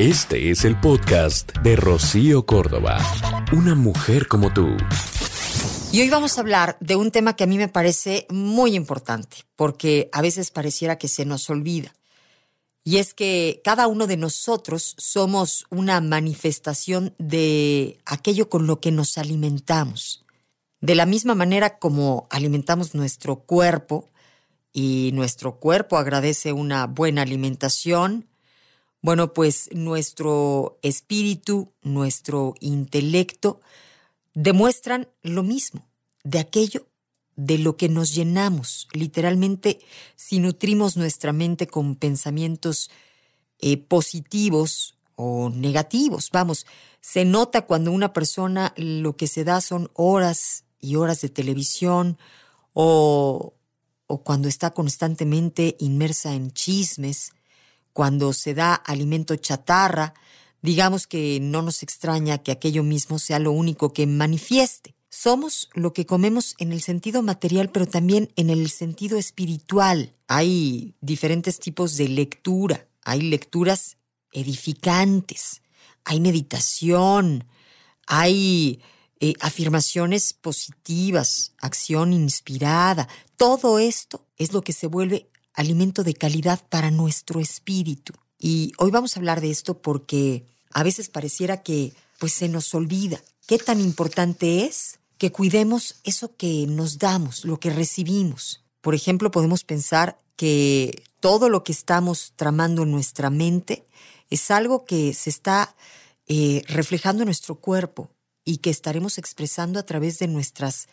Este es el podcast de Rocío Córdoba. Una mujer como tú. Y hoy vamos a hablar de un tema que a mí me parece muy importante, porque a veces pareciera que se nos olvida. Y es que cada uno de nosotros somos una manifestación de aquello con lo que nos alimentamos. De la misma manera como alimentamos nuestro cuerpo y nuestro cuerpo agradece una buena alimentación, bueno, pues nuestro espíritu, nuestro intelecto demuestran lo mismo, de aquello de lo que nos llenamos. Literalmente, si nutrimos nuestra mente con pensamientos eh, positivos o negativos, vamos, se nota cuando una persona lo que se da son horas y horas de televisión o, o cuando está constantemente inmersa en chismes, cuando se da alimento chatarra, digamos que no nos extraña que aquello mismo sea lo único que manifieste. Somos lo que comemos en el sentido material, pero también en el sentido espiritual. Hay diferentes tipos de lectura. Hay lecturas edificantes, hay meditación, hay eh, afirmaciones positivas, acción inspirada. Todo esto es lo que se vuelve alimento de calidad para nuestro espíritu. Y hoy vamos a hablar de esto porque a veces pareciera que pues se nos olvida qué tan importante es que cuidemos eso que nos damos, lo que recibimos. Por ejemplo, podemos pensar que todo lo que estamos tramando en nuestra mente es algo que se está eh, reflejando en nuestro cuerpo y que estaremos expresando a través de nuestras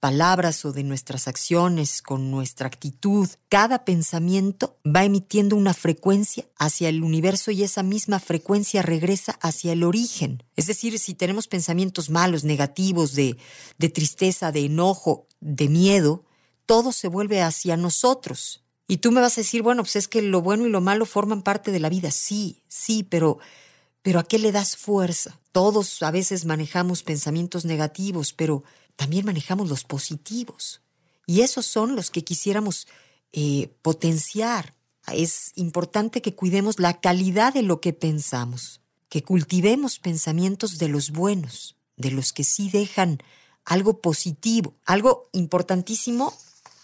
palabras o de nuestras acciones, con nuestra actitud, cada pensamiento va emitiendo una frecuencia hacia el universo y esa misma frecuencia regresa hacia el origen. Es decir, si tenemos pensamientos malos, negativos, de, de tristeza, de enojo, de miedo, todo se vuelve hacia nosotros. Y tú me vas a decir, bueno, pues es que lo bueno y lo malo forman parte de la vida. Sí, sí, pero, pero ¿a qué le das fuerza? Todos a veces manejamos pensamientos negativos, pero también manejamos los positivos. Y esos son los que quisiéramos eh, potenciar. Es importante que cuidemos la calidad de lo que pensamos, que cultivemos pensamientos de los buenos, de los que sí dejan algo positivo. Algo importantísimo,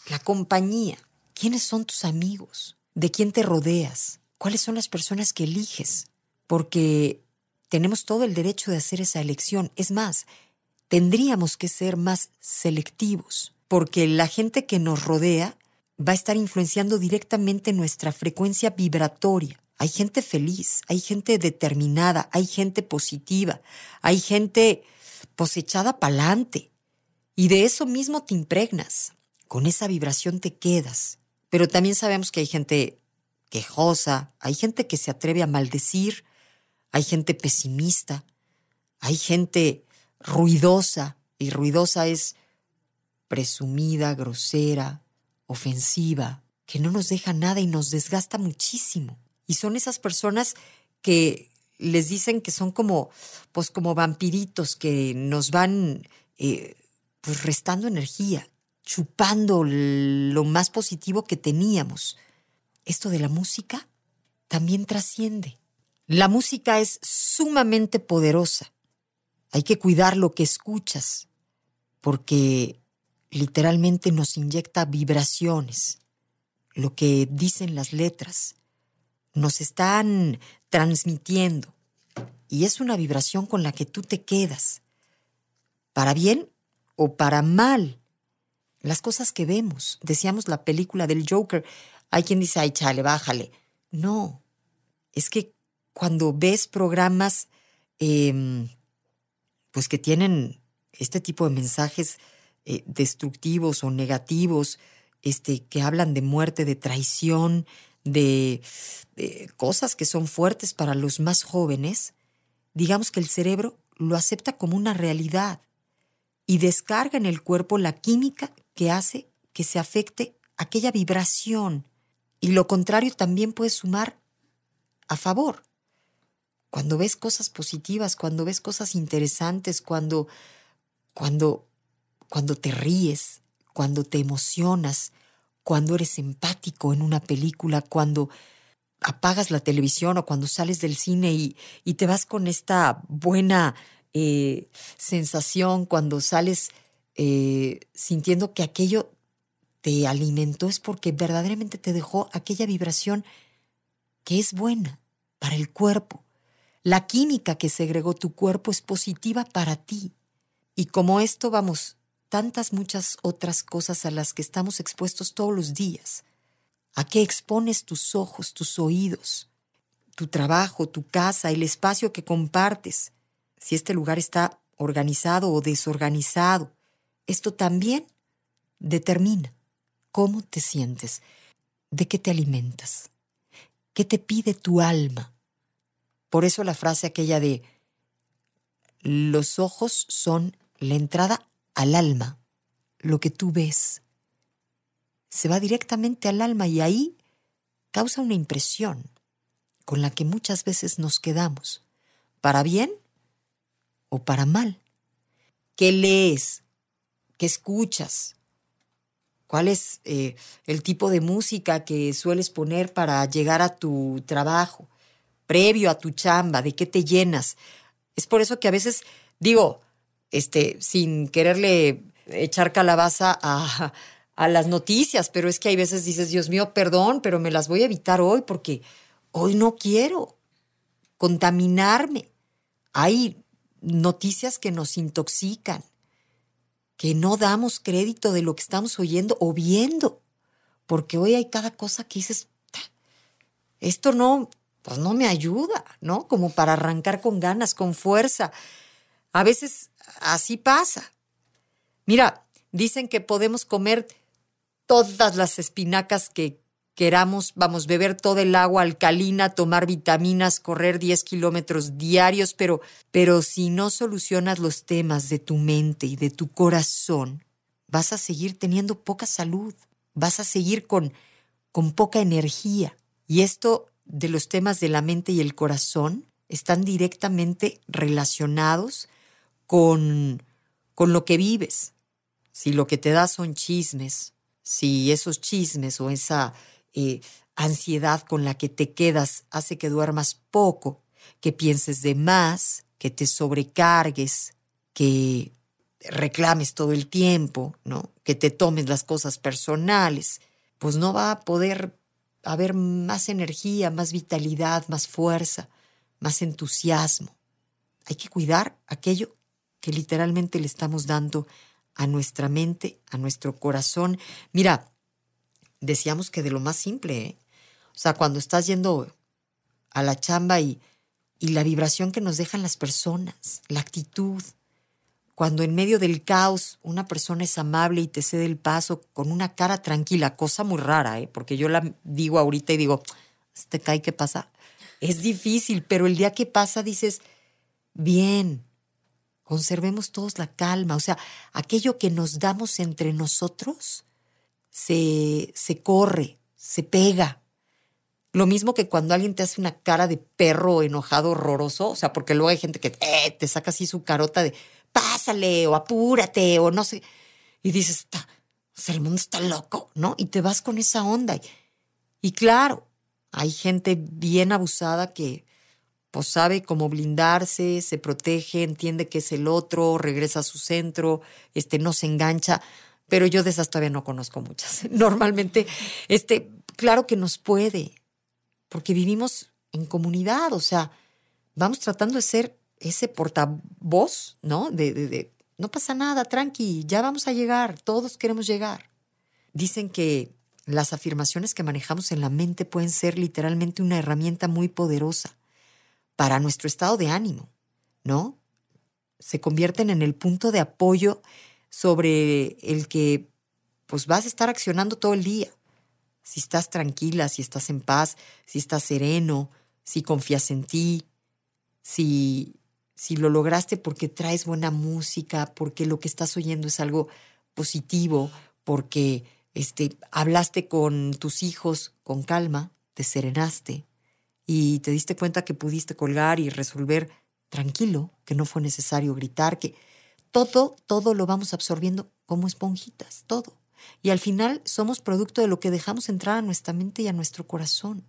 la compañía. ¿Quiénes son tus amigos? ¿De quién te rodeas? ¿Cuáles son las personas que eliges? Porque tenemos todo el derecho de hacer esa elección. Es más, tendríamos que ser más selectivos, porque la gente que nos rodea va a estar influenciando directamente nuestra frecuencia vibratoria. Hay gente feliz, hay gente determinada, hay gente positiva, hay gente posechada pa'lante. Y de eso mismo te impregnas. Con esa vibración te quedas. Pero también sabemos que hay gente quejosa, hay gente que se atreve a maldecir, hay gente pesimista, hay gente ruidosa, y ruidosa es presumida, grosera, ofensiva, que no nos deja nada y nos desgasta muchísimo. Y son esas personas que les dicen que son como, pues como vampiritos que nos van eh, pues restando energía, chupando lo más positivo que teníamos. Esto de la música también trasciende. La música es sumamente poderosa hay que cuidar lo que escuchas, porque literalmente nos inyecta vibraciones. Lo que dicen las letras nos están transmitiendo y es una vibración con la que tú te quedas, para bien o para mal. Las cosas que vemos, decíamos la película del Joker, hay quien dice, ay, chale, bájale. No, es que cuando ves programas em, pues que tienen este tipo de mensajes eh, destructivos o negativos, este, que hablan de muerte, de traición, de, cosas que son fuertes para los más jóvenes, digamos que el cerebro lo acepta como una realidad y descarga en el cuerpo la química que hace que se afecte aquella vibración. Y lo contrario también puede sumar a favor. Cuando ves cosas positivas, cuando ves cosas interesantes, cuando, cuando, cuando te ríes, cuando te emocionas, cuando eres empático en una película, cuando apagas la televisión o cuando sales del cine y, y te vas con esta buena eh, sensación, cuando sales eh, sintiendo que aquello te alimentó, es porque verdaderamente te dejó aquella vibración que es buena para el cuerpo. La química que segregó tu cuerpo es positiva para ti. Y como esto, vamos, tantas muchas otras cosas a las que estamos expuestos todos los días. ¿A qué expones tus ojos, tus oídos, tu trabajo, tu casa, el espacio que compartes? Si este lugar está organizado o desorganizado, esto también determina cómo te sientes, de qué te alimentas, qué te pide tu alma. Por eso la frase aquella de los ojos son la entrada al alma, lo que tú ves. Se va directamente al alma y ahí causa una impresión con la que muchas veces nos quedamos, para bien o para mal. ¿Qué lees? ¿Qué escuchas? ¿Cuál es eh, el tipo de música que sueles poner para llegar a tu trabajo, previo a tu chamba? ¿De qué te llenas? Es por eso que a veces digo, este, sin quererle echar calabaza a, a las noticias, pero es que hay veces dices, Dios mío, perdón, pero me las voy a evitar hoy porque hoy no quiero contaminarme. Hay noticias que nos intoxican, que no damos crédito de lo que estamos oyendo o viendo, porque hoy hay cada cosa que dices, esto no, pues no me ayuda, ¿no? Como para arrancar con ganas, con fuerza. A veces así pasa. Mira, dicen que podemos comer todas las espinacas que queramos, vamos, beber todo el agua alcalina, tomar vitaminas, correr 10 kilómetros diarios, pero, pero si no solucionas los temas de tu mente y de tu corazón, vas a seguir teniendo poca salud, vas a seguir con, con poca energía. Y esto de los temas de la mente y el corazón están directamente relacionados con, con lo que vives. Si lo que te da son chismes, si esos chismes o esa eh, ansiedad con la que te quedas hace que duermas poco, que pienses de más, que te sobrecargues, que reclames todo el tiempo, ¿no? Que te tomes las cosas personales, pues no va a poder haber más energía, más vitalidad, más fuerza, más entusiasmo. Hay que cuidar aquello que literalmente le estamos dando a nuestra mente, a nuestro corazón. Mira, decíamos que de lo más simple, ¿eh? o sea, cuando estás yendo a la chamba y, y la vibración que nos dejan las personas, la actitud, cuando en medio del caos una persona es amable y te cede el paso con una cara tranquila, cosa muy rara, ¿eh? porque yo la digo ahorita y digo, ¿este cae qué pasa? Es difícil, pero el día que pasa dices, bien, conservemos todos la calma, o sea, aquello que nos damos entre nosotros se, se corre, se pega. Lo mismo que cuando alguien te hace una cara de perro enojado, horroroso, o sea, porque luego hay gente que eh, te saca así su carota de pásale o apúrate o no sé, y dices, está, o sea, el mundo está loco, ¿no? Y te vas con esa onda. y claro, hay gente bien abusada que, pues sabe cómo blindarse, se protege, entiende que es el otro, regresa a su centro, este, no se engancha, pero yo de esas todavía no conozco muchas. Normalmente, este, claro que nos puede, porque vivimos en comunidad, o sea, vamos tratando de ser ese portavoz, ¿no? De, de, de no pasa nada, tranqui, ya vamos a llegar, todos queremos llegar. Dicen que las afirmaciones que manejamos en la mente pueden ser literalmente una herramienta muy poderosa para nuestro estado de ánimo, ¿no? Se convierten en el punto de apoyo sobre el que pues vas a estar accionando todo el día. si estás tranquila, si estás en paz, si estás sereno, si confías en ti, si, si lo lograste porque traes buena música, porque lo que estás oyendo es algo positivo, porque este, hablaste con tus hijos con calma, te serenaste y te diste cuenta que pudiste colgar y resolver tranquilo, que no fue necesario gritar, que todo, todo lo vamos absorbiendo como esponjitas, todo. Y al final somos producto de lo que dejamos entrar a nuestra mente y a nuestro corazón.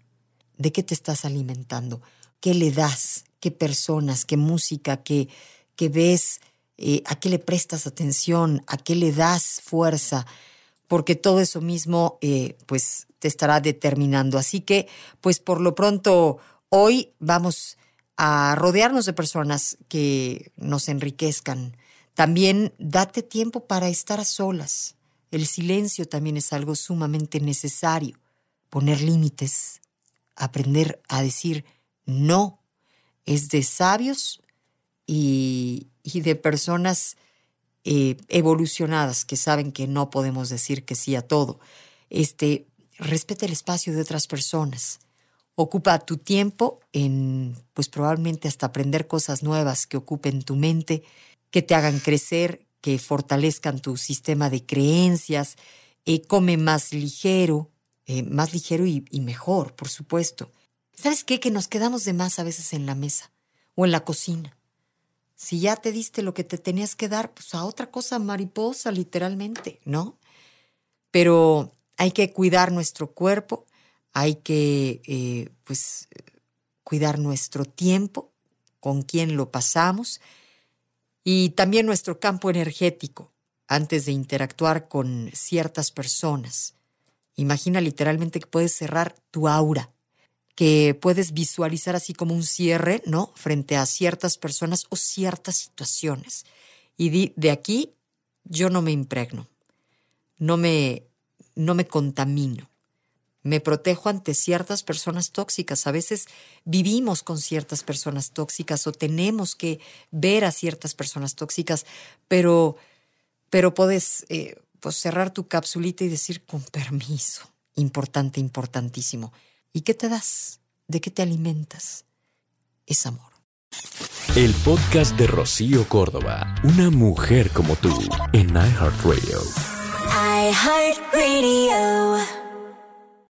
¿De qué te estás alimentando? ¿Qué le das? ¿Qué personas? ¿Qué música? ¿Qué, qué ves? Eh, ¿A qué le prestas atención? ¿A qué le das fuerza? Porque todo eso mismo, eh, pues, te estará determinando. Así que, pues, por lo pronto, hoy vamos a rodearnos de personas que nos enriquezcan. También date tiempo para estar a solas. El silencio también es algo sumamente necesario. Poner límites, aprender a decir no, es de sabios y, de personas eh, evolucionadas que saben que no podemos decir que sí a todo. Este, respeta el espacio de otras personas. Ocupa tu tiempo en, pues probablemente hasta aprender cosas nuevas que ocupen tu mente, que te hagan crecer, que fortalezcan tu sistema de creencias, eh, come más ligero, eh, más ligero y, y mejor, por supuesto. ¿Sabes qué? Que nos quedamos de más a veces en la mesa o en la cocina. Si ya te diste lo que te tenías que dar, pues a otra cosa mariposa, literalmente, ¿no? Pero hay que cuidar nuestro cuerpo, hay que, eh, pues, cuidar nuestro tiempo, con quién lo pasamos, y también nuestro campo energético antes de interactuar con ciertas personas. Imagina literalmente que puedes cerrar tu aura, que puedes visualizar así como un cierre, ¿no? Frente a ciertas personas o ciertas situaciones. Y de aquí yo no me impregno, no me, no me contamino me protejo ante ciertas personas tóxicas. A veces vivimos con ciertas personas tóxicas o tenemos que ver a ciertas personas tóxicas, pero, pero puedes eh, pues cerrar tu capsulita y decir con permiso. Importante, importantísimo. ¿Y qué te das? ¿De qué te alimentas? Es amor. El podcast de Rocío Córdoba, una mujer como tú, en iHeartRadio. iHeartRadio.